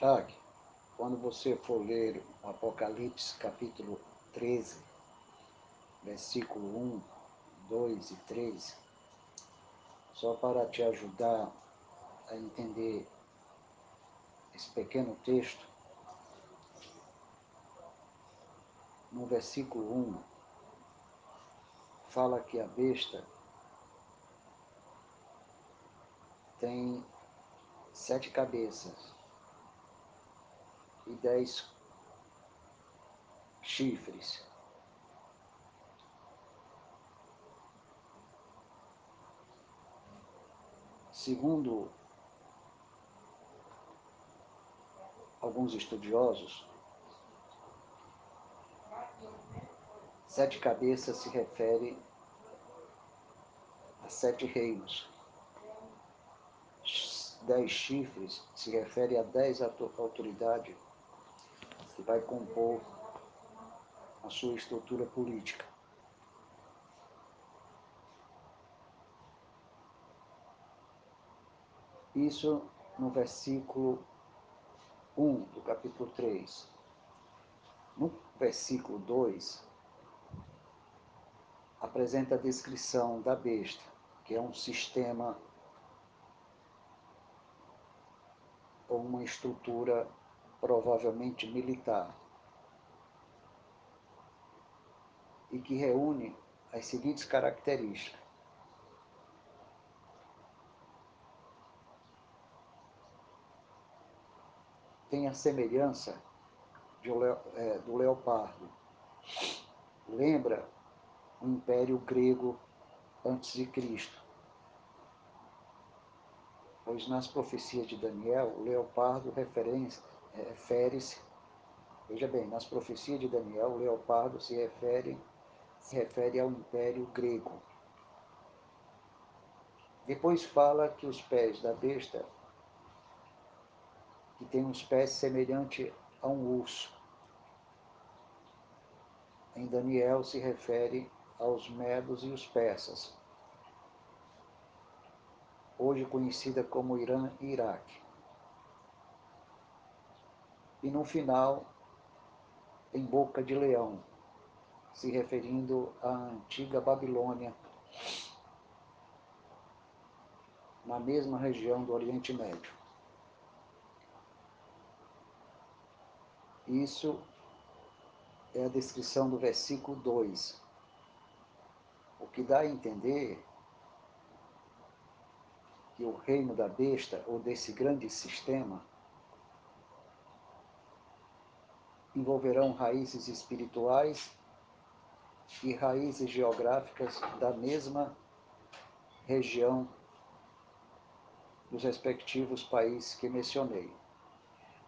Jaque, quando você for ler Apocalipse capítulo 13, versículo 1, 2 e 3, só para te ajudar a entender esse pequeno texto, no versículo 1, fala que a besta tem sete cabeças e dez chifres. Segundo alguns estudiosos, sete cabeças se refere a sete reinos. Dez chifres se refere a dez autoridades que vai compor a sua estrutura política. Isso no versículo 1 do capítulo 3. No versículo 2, apresenta a descrição da besta, que é um sistema ou uma estrutura provavelmente militar, e que reúne as seguintes características. Tem a semelhança é, do leopardo. Lembra o Império Grego antes de Cristo. Pois nas profecias de Daniel, o leopardo refere-se, veja bem, nas profecias de Daniel, o leopardo se refere, se refere ao Império Grego. Depois fala que os pés da besta, que tem uns pés semelhantes a um urso. Em Daniel se refere aos medos e os persas, hoje conhecida como Irã e Iraque. E no final, em boca de leão, se referindo à antiga Babilônia, na mesma região do Oriente Médio. Isso é a descrição do versículo 2 o que dá a entender que o reino da besta, ou desse grande sistema, envolverão raízes espirituais e raízes geográficas da mesma região dos respectivos países que mencionei.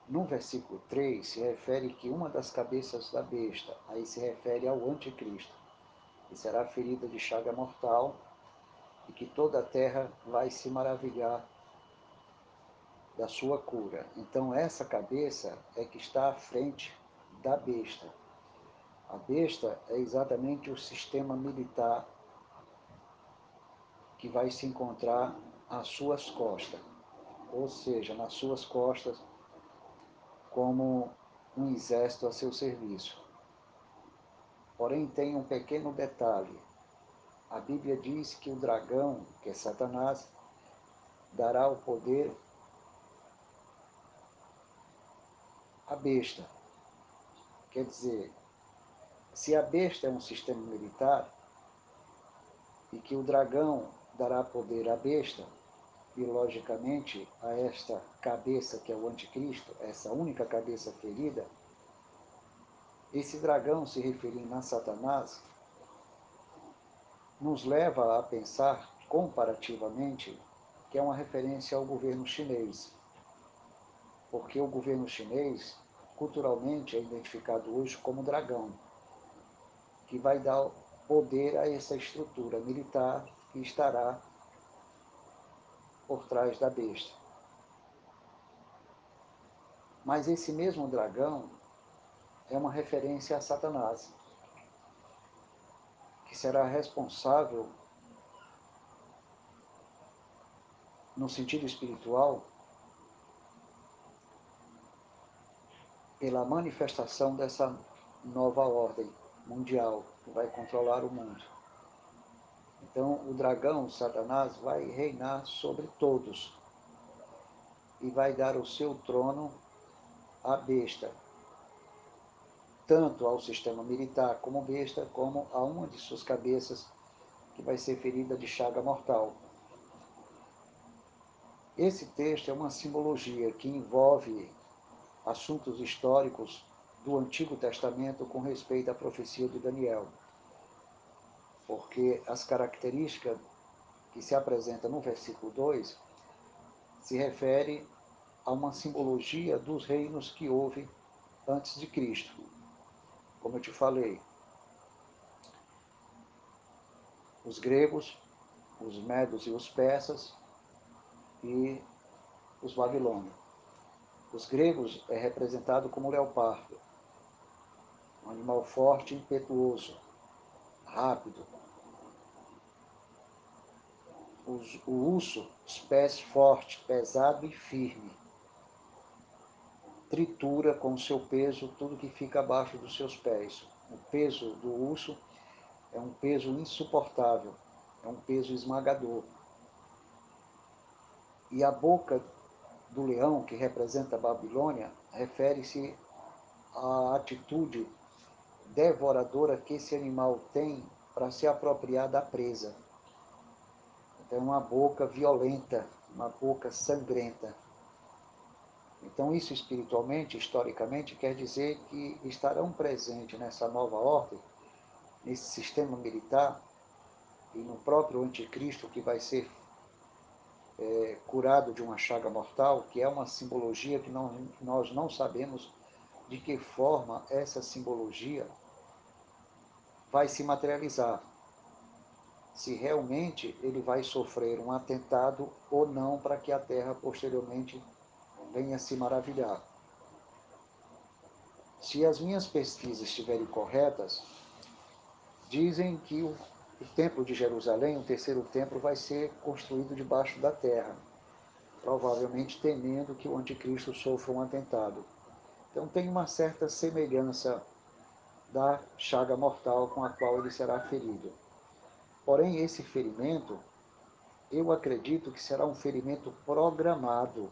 No versículo 3 se refere que uma das cabeças da besta, aí se refere ao anticristo, e será ferida de chaga mortal, e que toda a terra vai se maravilhar da sua cura. Então, essa cabeça é que está à frente da besta. A besta é exatamente o sistema militar que vai se encontrar às suas costas, ou seja, nas suas costas, como um exército a seu serviço. Porém, tem um pequeno detalhe. A Bíblia diz que o dragão, que é Satanás, dará o poder à besta. Quer dizer, se a besta é um sistema militar e que o dragão dará poder à besta, e logicamente a esta cabeça que é o anticristo, essa única cabeça ferida, esse dragão, se referindo a Satanás, nos leva a pensar comparativamente que é uma referência ao governo chinês. Porque o governo chinês, culturalmente, é identificado hoje como dragão, que vai dar poder a essa estrutura militar que estará por trás da besta. Mas esse mesmo dragão é uma referência a Satanás, que será responsável, no sentido espiritual, pela manifestação dessa nova ordem mundial que vai controlar o mundo. Então, o dragão, Satanás, vai reinar sobre todos e vai dar o seu trono à besta, tanto ao sistema militar como besta, como a uma de suas cabeças, que vai ser ferida de chaga mortal. Esse texto é uma simbologia que envolve assuntos históricos do Antigo Testamento com respeito à profecia de Daniel. Porque as características que se apresentam no versículo 2 se refere a uma simbologia dos reinos que houve antes de Cristo. Como eu te falei, os gregos, os medos e os persas e os babilônios. Os gregos é representado como leopardo, um animal forte e impetuoso, rápido. O urso, os pés fortes, pesado e firme. Tritura com seu peso tudo que fica abaixo dos seus pés. O peso do urso é um peso insuportável, é um peso esmagador. E a boca do leão, que representa a Babilônia, refere-se à atitude devoradora que esse animal tem para se apropriar da presa. Então, é uma boca violenta, uma boca sangrenta. Então, isso espiritualmente, historicamente, quer dizer que estarão presentes nessa nova ordem, nesse sistema militar e no próprio anticristo que vai ser é, curado de uma chaga mortal, que é uma simbologia que não, nós não sabemos de que forma essa simbologia vai se materializar. Se realmente ele vai sofrer um atentado ou não, para que a Terra posteriormente venha se maravilhar. Se as minhas pesquisas estiverem corretas, dizem que o o templo de Jerusalém, o terceiro templo, vai ser construído debaixo da terra, provavelmente temendo que o anticristo sofra um atentado. Então tem uma certa semelhança da chaga mortal com a qual ele será ferido. Porém, esse ferimento, eu acredito que será um ferimento programado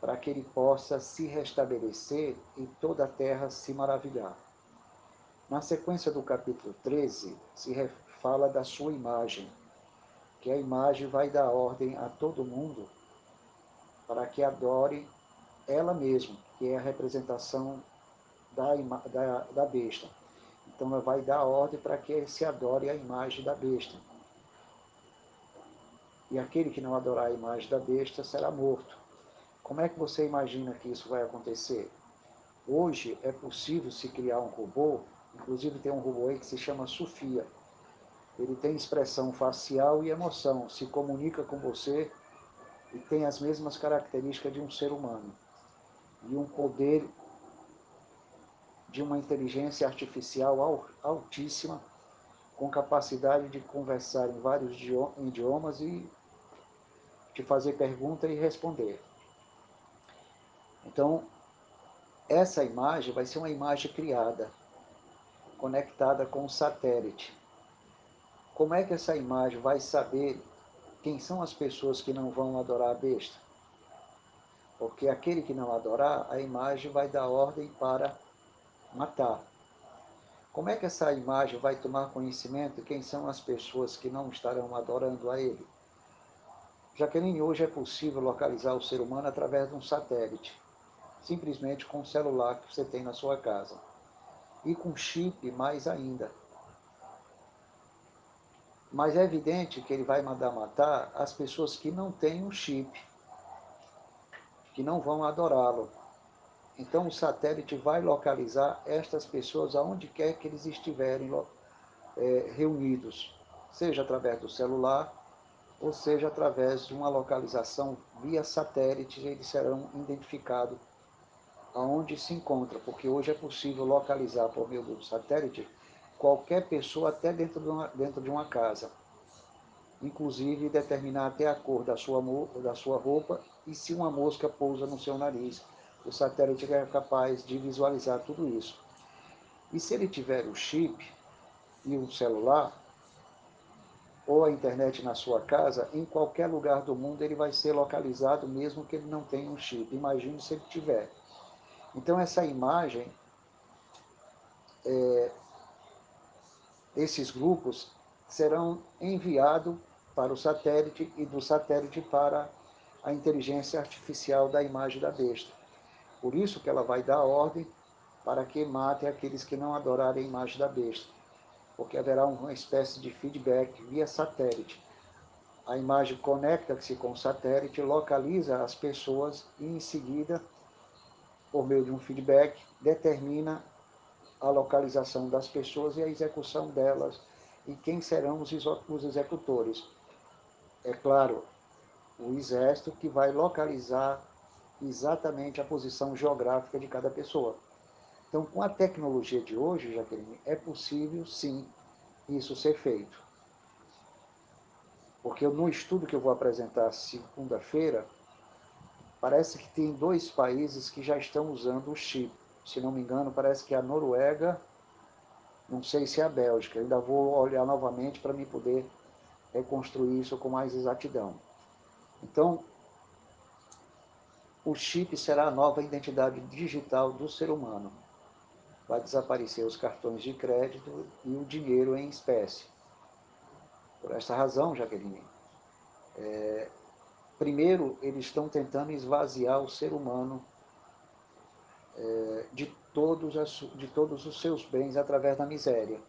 para que ele possa se restabelecer e toda a terra se maravilhar. Na sequência do capítulo 13, se fala da sua imagem, que a imagem vai dar ordem a todo mundo para que adore ela mesma, que é a representação da, da, da besta. Então ela vai dar ordem para que se adore a imagem da besta. E aquele que não adorar a imagem da besta será morto. Como é que você imagina que isso vai acontecer? Hoje é possível se criar um robô Inclusive tem um robô aí que se chama Sofia. Ele tem expressão facial e emoção, se comunica com você e tem as mesmas características de um ser humano. E um poder de uma inteligência artificial altíssima, com capacidade de conversar em vários idiomas e de fazer pergunta e responder. Então, essa imagem vai ser uma imagem criada conectada com o satélite. Como é que essa imagem vai saber quem são as pessoas que não vão adorar a besta? Porque aquele que não adorar, a imagem vai dar ordem para matar. Como é que essa imagem vai tomar conhecimento quem são as pessoas que não estarão adorando a ele? Já que nem hoje é possível localizar o ser humano através de um satélite, simplesmente com o celular que você tem na sua casa e com chip mais ainda. Mas é evidente que ele vai mandar matar as pessoas que não têm o chip, que não vão adorá-lo. Então o satélite vai localizar estas pessoas aonde quer que eles estiverem é, reunidos, seja através do celular, ou seja através de uma localização via satélite, eles serão identificados aonde se encontra, porque hoje é possível localizar por meio do satélite qualquer pessoa até dentro de uma, dentro de uma casa. Inclusive determinar até a cor da sua, da sua roupa e se uma mosca pousa no seu nariz o satélite é capaz de visualizar tudo isso. E se ele tiver o chip e um celular, ou a internet na sua casa, em qualquer lugar do mundo ele vai ser localizado, mesmo que ele não tenha um chip. Imagine se ele tiver. Então, essa imagem, é, esses grupos serão enviados para o satélite e do satélite para a inteligência artificial da imagem da besta. Por isso que ela vai dar ordem para que mate aqueles que não adorarem a imagem da besta, porque haverá uma espécie de feedback via satélite. A imagem conecta-se com o satélite, localiza as pessoas e, em seguida, por meio de um feedback, determina a localização das pessoas e a execução delas e quem serão os executores. É claro, o exército que vai localizar exatamente a posição geográfica de cada pessoa. Então, com a tecnologia de hoje, Jaqueline, é possível sim isso ser feito. Porque no estudo que eu vou apresentar segunda-feira, parece que tem dois países que já estão usando o chip. Se não me engano, parece que é a Noruega, não sei se é a Bélgica. Ainda vou olhar novamente para me poder reconstruir isso com mais exatidão. Então, o chip será a nova identidade digital do ser humano. Vai desaparecer os cartões de crédito e o dinheiro em espécie. Por essa razão, Jaqueline, é, primeiro eles estão tentando esvaziar o ser humano é, de, todos as, de todos os seus bens através da miséria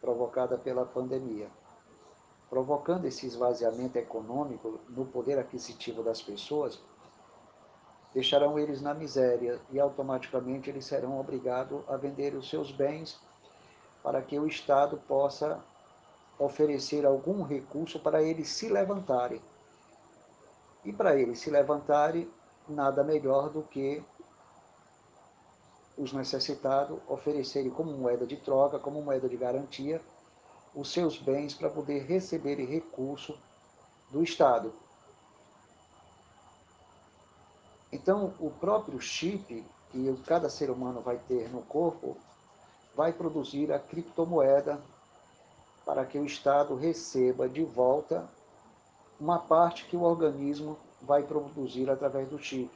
provocada pela pandemia. Provocando esse esvaziamento econômico no poder aquisitivo das pessoas, deixarão eles na miséria e automaticamente eles serão obrigados a vender os seus bens para que o Estado possa oferecer algum recurso para eles se levantarem. E para eles se levantarem, nada melhor do que os necessitados oferecerem como moeda de troca, como moeda de garantia, os seus bens para poder receber recurso do Estado. Então, o próprio chip que cada ser humano vai ter no corpo vai produzir a criptomoeda para que o Estado receba de volta uma parte que o organismo vai produzir através do chip,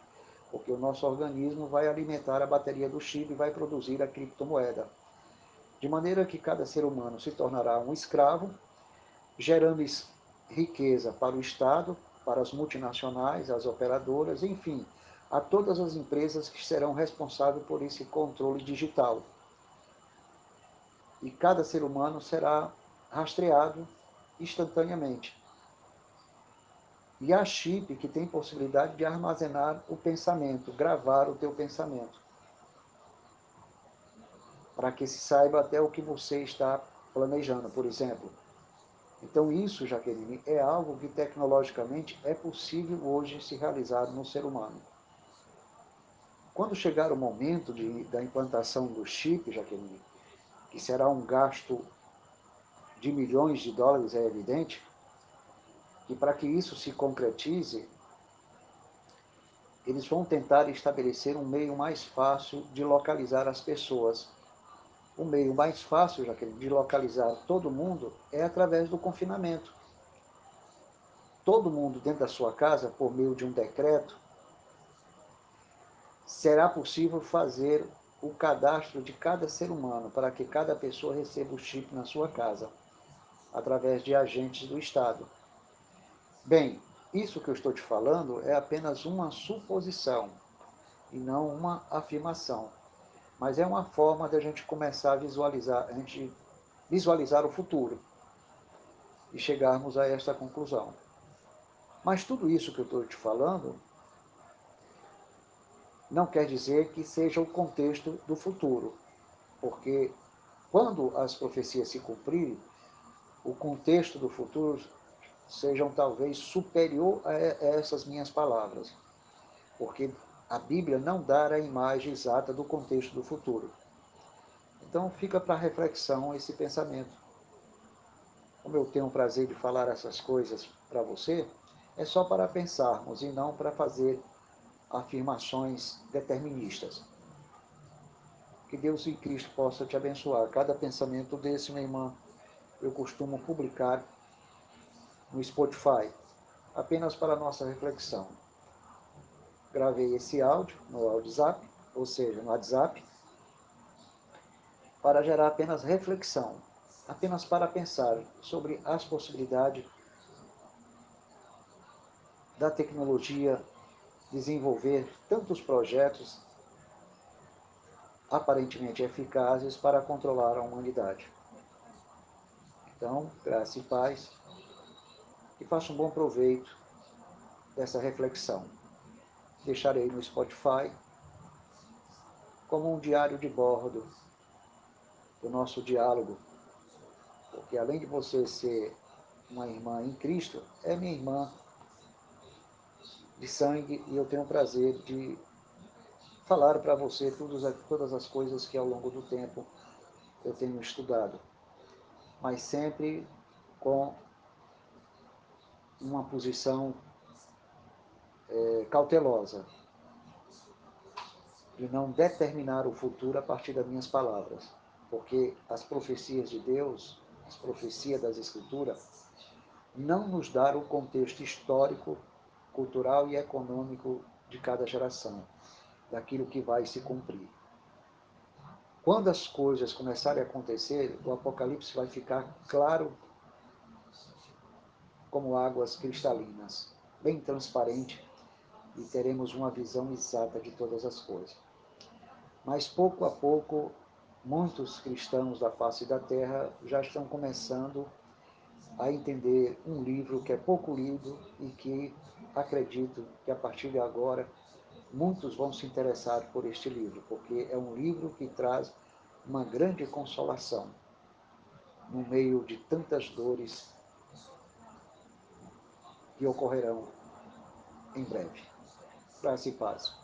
porque o nosso organismo vai alimentar a bateria do chip e vai produzir a criptomoeda. De maneira que cada ser humano se tornará um escravo, gerando riqueza para o Estado, para as multinacionais, as operadoras, enfim, a todas as empresas que serão responsáveis por esse controle digital. E cada ser humano será rastreado instantaneamente. E a chip que tem possibilidade de armazenar o pensamento, gravar o teu pensamento. Para que se saiba até o que você está planejando, por exemplo. Então isso, Jaqueline, é algo que tecnologicamente é possível hoje se realizar no ser humano. Quando chegar o momento de, da implantação do chip, Jaqueline, que será um gasto de milhões de dólares, é evidente, que para que isso se concretize, eles vão tentar estabelecer um meio mais fácil de localizar as pessoas. O meio mais fácil, Jaqueline, de localizar todo mundo é através do confinamento. Todo mundo dentro da sua casa, por meio de um decreto, será possível fazer o cadastro de cada ser humano para que cada pessoa receba o chip na sua casa, através de agentes do Estado. Bem, isso que eu estou te falando é apenas uma suposição e não uma afirmação, mas é uma forma de a gente começar a visualizar, a gente visualizar o futuro e chegarmos a esta conclusão. Mas tudo isso que eu estou te falando não quer dizer que seja o contexto do futuro, porque quando as profecias se cumprirem, o contexto do futuro sejam talvez superior a essas minhas palavras, porque a Bíblia não dá a imagem exata do contexto do futuro. Então fica para reflexão esse pensamento. Como eu tenho o prazer de falar essas coisas para você, é só para pensarmos e não para fazer afirmações deterministas. Que Deus e Cristo possa te abençoar. Cada pensamento desse, minha irmã, eu costumo publicar no Spotify, apenas para nossa reflexão. Gravei esse áudio no WhatsApp, ou seja, no WhatsApp, para gerar apenas reflexão, apenas para pensar sobre as possibilidades da tecnologia desenvolver tantos projetos aparentemente eficazes para controlar a humanidade. Então, graça e paz, e faça um bom proveito dessa reflexão. Deixarei no Spotify como um diário de bordo do nosso diálogo, porque além de você ser uma irmã em Cristo, é minha irmã de sangue e eu tenho o prazer de falar para você todas, todas as coisas que ao longo do tempo eu tenho estudado, mas sempre com uma posição é, cautelosa de não determinar o futuro a partir das minhas palavras, porque as profecias de Deus, as profecias das Escrituras, não nos dão o contexto histórico, cultural e econômico de cada geração daquilo que vai se cumprir. Quando as coisas começarem a acontecer, o Apocalipse vai ficar claro como águas cristalinas, bem transparente, e teremos uma visão exata de todas as coisas. Mas pouco a pouco, muitos cristãos da face da terra já estão começando a entender um livro que é pouco lido e que acredito que a partir de agora muitos vão se interessar por este livro, porque é um livro que traz uma grande consolação no meio de tantas dores que ocorrerão em breve. Graça e paz.